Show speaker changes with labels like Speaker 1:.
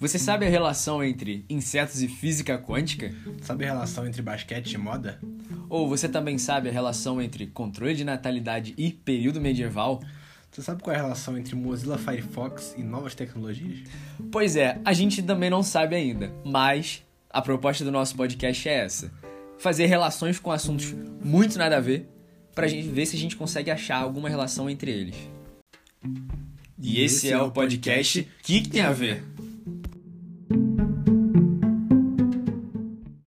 Speaker 1: Você sabe a relação entre insetos e física quântica?
Speaker 2: Sabe a relação entre basquete e moda?
Speaker 1: Ou você também sabe a relação entre controle de natalidade e período medieval?
Speaker 2: Você sabe qual é a relação entre Mozilla Firefox e novas tecnologias?
Speaker 1: Pois é, a gente também não sabe ainda, mas a proposta do nosso podcast é essa: fazer relações com assuntos muito nada a ver, pra gente ver se a gente consegue achar alguma relação entre eles. E esse é, é o podcast Que Tem a Ver.